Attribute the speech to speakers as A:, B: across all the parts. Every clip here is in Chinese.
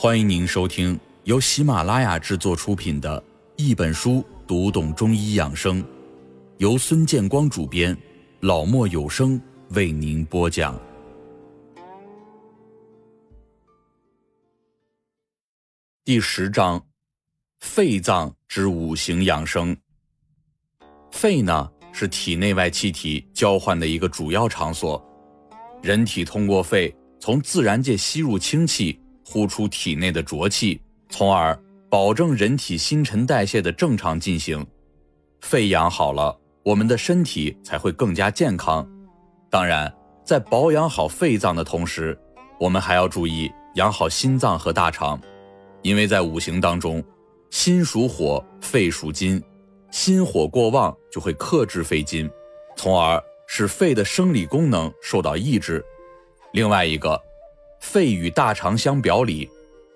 A: 欢迎您收听由喜马拉雅制作出品的《一本书读懂中医养生》，由孙建光主编，老莫有声为您播讲。第十章：肺脏之五行养生。肺呢，是体内外气体交换的一个主要场所。人体通过肺从自然界吸入氢气。呼出体内的浊气，从而保证人体新陈代谢的正常进行。肺养好了，我们的身体才会更加健康。当然，在保养好肺脏的同时，我们还要注意养好心脏和大肠，因为在五行当中，心属火，肺属金，心火过旺就会克制肺金，从而使肺的生理功能受到抑制。另外一个。肺与大肠相表里，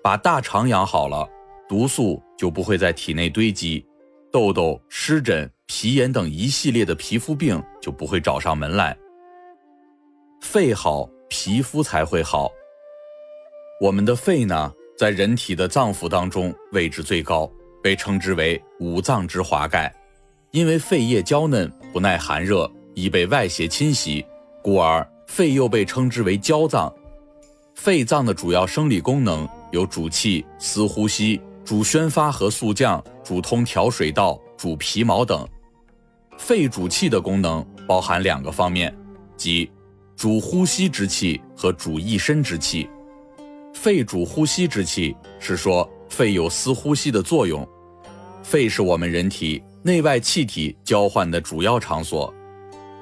A: 把大肠养好了，毒素就不会在体内堆积，痘痘、湿疹、皮炎等一系列的皮肤病就不会找上门来。肺好，皮肤才会好。我们的肺呢，在人体的脏腑当中位置最高，被称之为五脏之华盖，因为肺叶娇嫩，不耐寒热，易被外邪侵袭，故而肺又被称之为娇脏。肺脏的主要生理功能有主气、司呼吸、主宣发和速降、主通调水道、主皮毛等。肺主气的功能包含两个方面，即主呼吸之气和主一身之气。肺主呼吸之气是说肺有司呼吸的作用。肺是我们人体内外气体交换的主要场所，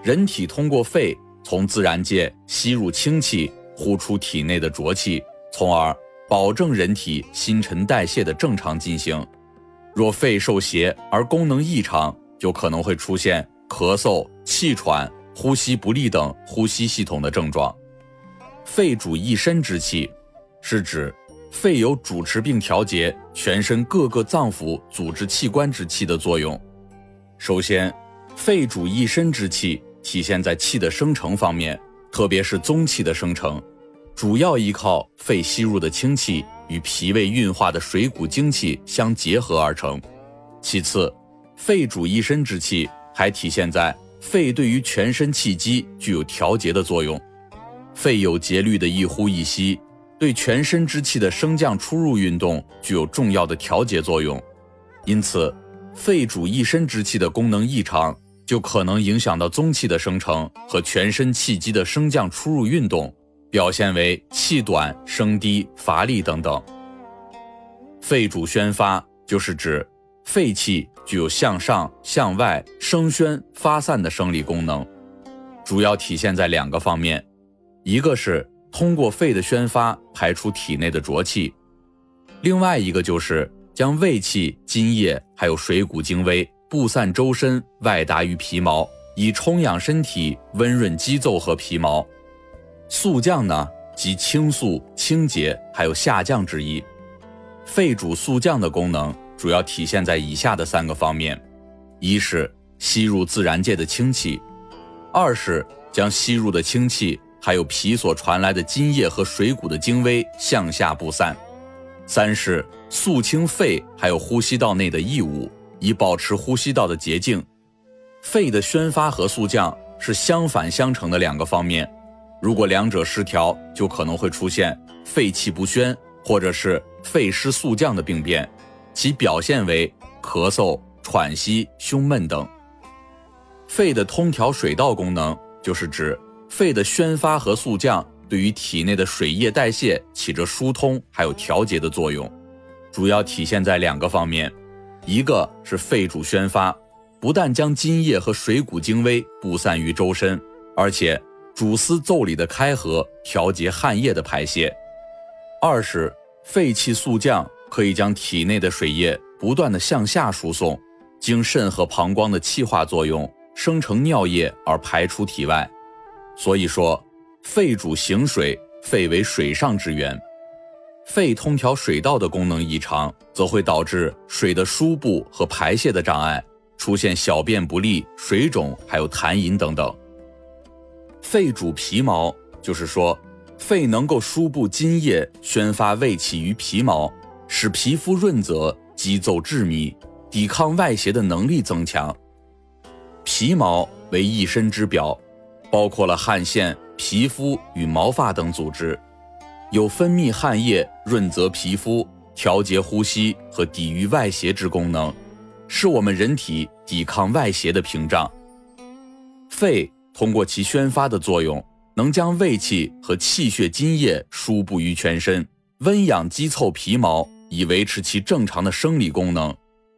A: 人体通过肺从自然界吸入氢气。呼出体内的浊气，从而保证人体新陈代谢的正常进行。若肺受邪而功能异常，就可能会出现咳嗽、气喘、呼吸不利等呼吸系统的症状。肺主一身之气，是指肺有主持并调节全身各个脏腑、组织器官之气的作用。首先，肺主一身之气体现在气的生成方面，特别是宗气的生成。主要依靠肺吸入的清气与脾胃运化的水谷精气相结合而成。其次，肺主一身之气，还体现在肺对于全身气机具有调节的作用。肺有节律的一呼一吸，对全身之气的升降出入运动具有重要的调节作用。因此，肺主一身之气的功能异常，就可能影响到宗气的生成和全身气机的升降出入运动。表现为气短、声低、乏力等等。肺主宣发，就是指肺气具有向上、向外、声宣、发散的生理功能，主要体现在两个方面：一个是通过肺的宣发排出体内的浊气，另外一个就是将胃气、津液还有水谷精微布散周身，外达于皮毛，以充养身体、温润肌奏和皮毛。速降呢，即清肃、清洁，还有下降之意。肺主速降的功能主要体现在以下的三个方面：一是吸入自然界的清气；二是将吸入的清气还有脾所传来的津液和水谷的精微向下布散；三是肃清肺还有呼吸道内的异物，以保持呼吸道的洁净。肺的宣发和速降是相反相成的两个方面。如果两者失调，就可能会出现肺气不宣或者是肺湿速降的病变，其表现为咳嗽、喘息、胸闷等。肺的通调水道功能，就是指肺的宣发和速降对于体内的水液代谢起着疏通还有调节的作用，主要体现在两个方面，一个是肺主宣发，不但将津液和水谷精微布散于周身，而且。主司腠理的开合，调节汗液的排泄；二是肺气速降，可以将体内的水液不断的向下输送，经肾和膀胱的气化作用，生成尿液而排出体外。所以说，肺主行水，肺为水上之源。肺通调水道的功能异常，则会导致水的输布和排泄的障碍，出现小便不利、水肿，还有痰饮等等。肺主皮毛，就是说，肺能够输布津液，宣发胃气于皮毛，使皮肤润泽、肌奏致密，抵抗外邪的能力增强。皮毛为一身之表，包括了汗腺、皮肤与毛发等组织，有分泌汗液、润泽皮肤、调节呼吸和抵御外邪之功能，是我们人体抵抗外邪的屏障。肺通过其宣发的作用，能将胃气和气血津液输布于全身，温养肌凑皮毛，以维持其正常的生理功能。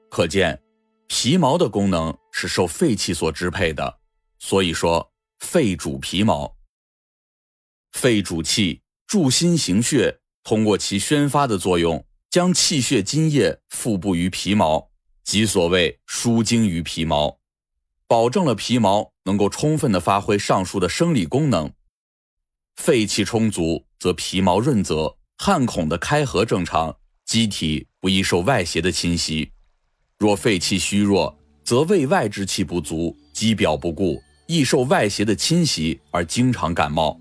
A: 可见，皮毛的功能是受肺气所支配的。所以说，肺主皮毛。肺主气，助心行血，通过其宣发的作用，将气血津液腹布于皮毛，即所谓输精于皮毛。保证了皮毛能够充分的发挥上述的生理功能。肺气充足，则皮毛润泽，汗孔的开合正常，机体不易受外邪的侵袭。若肺气虚弱，则胃外之气不足，肌表不顾，易受外邪的侵袭而经常感冒。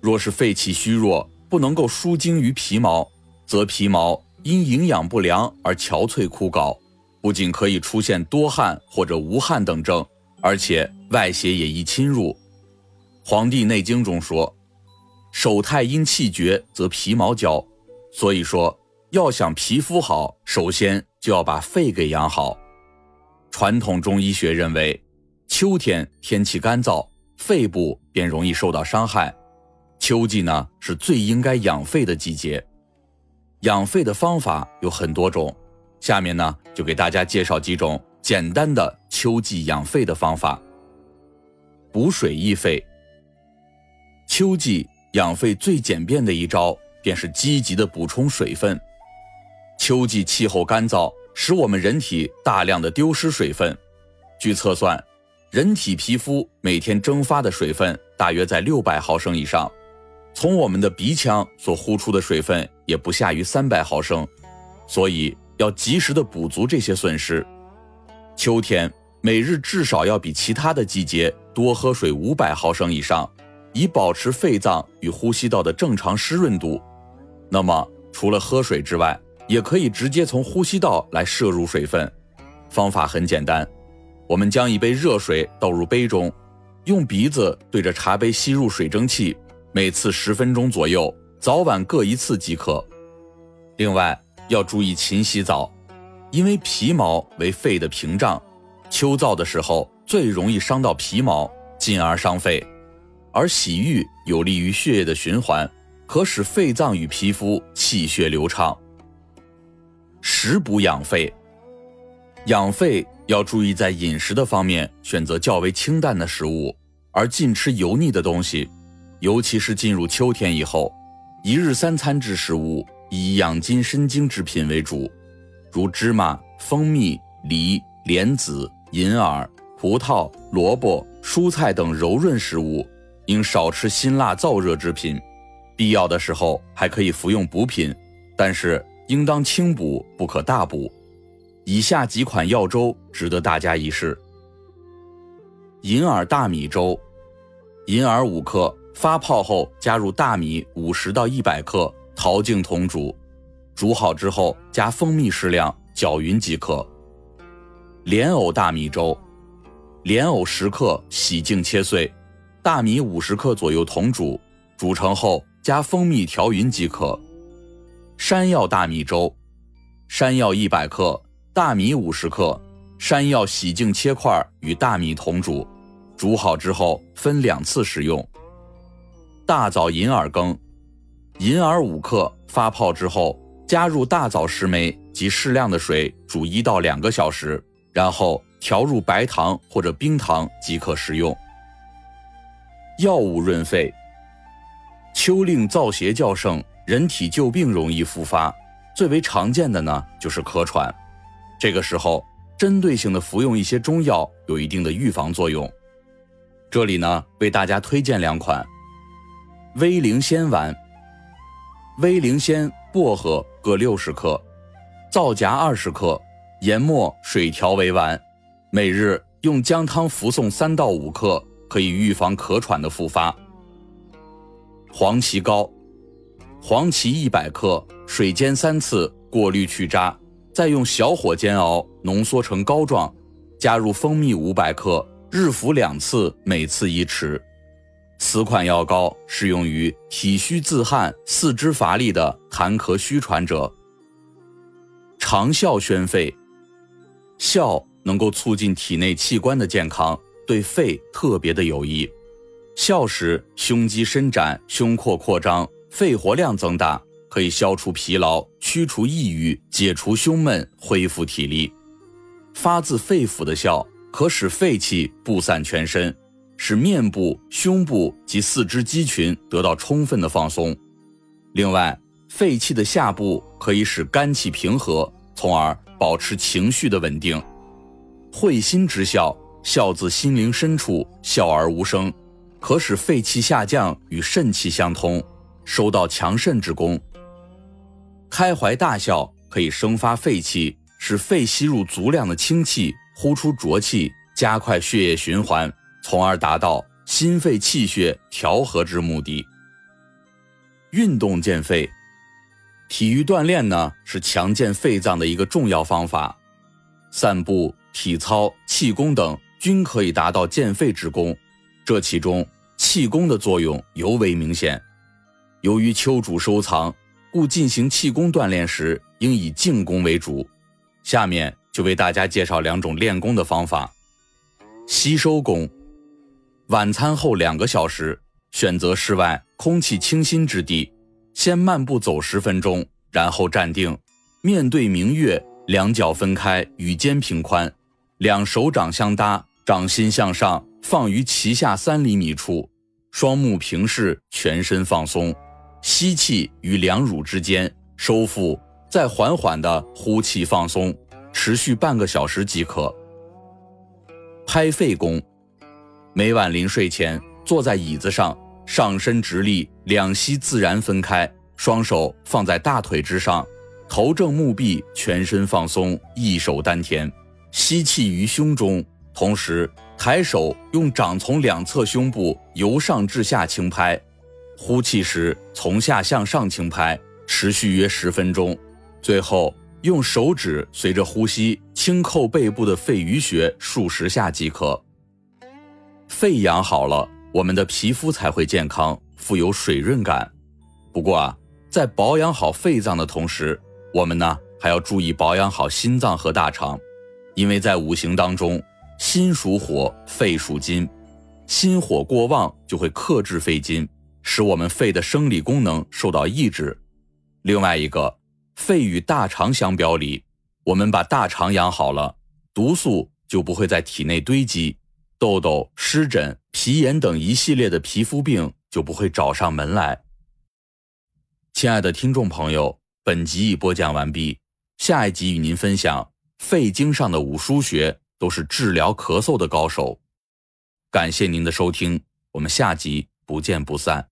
A: 若是肺气虚弱，不能够输精于皮毛，则皮毛因营养不良而憔悴枯槁。不仅可以出现多汗或者无汗等症，而且外邪也易侵入。《黄帝内经》中说：“手太阴气绝，则皮毛焦。”所以说，要想皮肤好，首先就要把肺给养好。传统中医学认为，秋天天气干燥，肺部便容易受到伤害。秋季呢，是最应该养肺的季节。养肺的方法有很多种。下面呢，就给大家介绍几种简单的秋季养肺的方法。补水益肺。秋季养肺最简便的一招，便是积极的补充水分。秋季气候干燥，使我们人体大量的丢失水分。据测算，人体皮肤每天蒸发的水分大约在六百毫升以上，从我们的鼻腔所呼出的水分也不下于三百毫升，所以。要及时的补足这些损失。秋天每日至少要比其他的季节多喝水五百毫升以上，以保持肺脏与呼吸道的正常湿润度。那么，除了喝水之外，也可以直接从呼吸道来摄入水分。方法很简单，我们将一杯热水倒入杯中，用鼻子对着茶杯吸入水蒸气，每次十分钟左右，早晚各一次即可。另外，要注意勤洗澡，因为皮毛为肺的屏障，秋燥的时候最容易伤到皮毛，进而伤肺。而洗浴有利于血液的循环，可使肺脏与皮肤气血流畅。食补养肺，养肺要注意在饮食的方面选择较为清淡的食物，而禁吃油腻的东西，尤其是进入秋天以后，一日三餐之食物。以养筋生津之品为主，如芝麻、蜂蜜、梨、莲子、银耳、葡萄、萝卜、蔬菜等柔润食物，应少吃辛辣燥热之品。必要的时候还可以服用补品，但是应当轻补，不可大补。以下几款药粥值得大家一试：银耳大米粥，银耳五克，发泡后加入大米五十到一百克。淘净同煮，煮好之后加蜂蜜适量，搅匀即可。莲藕大米粥，莲藕十克，洗净切碎，大米五十克左右同煮，煮成后加蜂蜜调匀即可。山药大米粥，山药一百克，大米五十克，山药洗净切块与大米同煮，煮好之后分两次食用。大枣银耳羹。银耳五克，发泡之后加入大枣十枚及适量的水煮一到两个小时，然后调入白糖或者冰糖即可食用。药物润肺。秋令燥邪较盛，人体旧病容易复发，最为常见的呢就是咳喘。这个时候，针对性的服用一些中药有一定的预防作用。这里呢为大家推荐两款威灵仙丸。威灵仙、薄荷各六十克，皂荚二十克，研末水调为丸，每日用姜汤服送三到五克，可以预防咳喘的复发。黄芪膏，黄芪一百克，水煎三次，过滤去渣，再用小火煎熬，浓缩成膏状，加入蜂蜜五百克，日服两次，每次一匙。此款药膏适用于体虚自汗、四肢乏力的痰咳虚喘者。长效宣肺，效能够促进体内器官的健康，对肺特别的有益。笑时，胸肌伸展，胸廓扩张，肺活量增大，可以消除疲劳，驱除抑郁，解除胸闷，恢复体力。发自肺腑的笑，可使肺气布散全身。使面部、胸部及四肢肌群得到充分的放松。另外，肺气的下部可以使肝气平和，从而保持情绪的稳定。会心之笑，笑自心灵深处，笑而无声，可使肺气下降与肾气相通，收到强肾之功。开怀大笑可以生发肺气，使肺吸入足量的清气，呼出浊气，加快血液循环。从而达到心肺气血调和之目的。运动健肺，体育锻炼呢是强健肺脏的一个重要方法。散步、体操、气功等均可以达到健肺之功，这其中气功的作用尤为明显。由于秋主收藏，故进行气功锻炼时应以静功为主。下面就为大家介绍两种练功的方法：吸收功。晚餐后两个小时，选择室外空气清新之地，先漫步走十分钟，然后站定，面对明月，两脚分开，与肩平宽，两手掌相搭，掌心向上，放于脐下三厘米处，双目平视，全身放松，吸气于两乳之间，收腹，再缓缓的呼气放松，持续半个小时即可。拍肺功。每晚临睡前，坐在椅子上，上身直立，两膝自然分开，双手放在大腿之上，头正目闭，全身放松，一手丹田，吸气于胸中，同时抬手用掌从两侧胸部由上至下轻拍，呼气时从下向上轻拍，持续约十分钟，最后用手指随着呼吸轻叩背部的肺俞穴数十下即可。肺养好了，我们的皮肤才会健康，富有水润感。不过啊，在保养好肺脏的同时，我们呢还要注意保养好心脏和大肠，因为在五行当中，心属火，肺属金，心火过旺就会克制肺金，使我们肺的生理功能受到抑制。另外一个，肺与大肠相表里，我们把大肠养好了，毒素就不会在体内堆积。痘痘、湿疹、皮炎等一系列的皮肤病就不会找上门来。亲爱的听众朋友，本集已播讲完毕，下一集与您分享肺经上的五腧穴都是治疗咳嗽的高手。感谢您的收听，我们下集不见不散。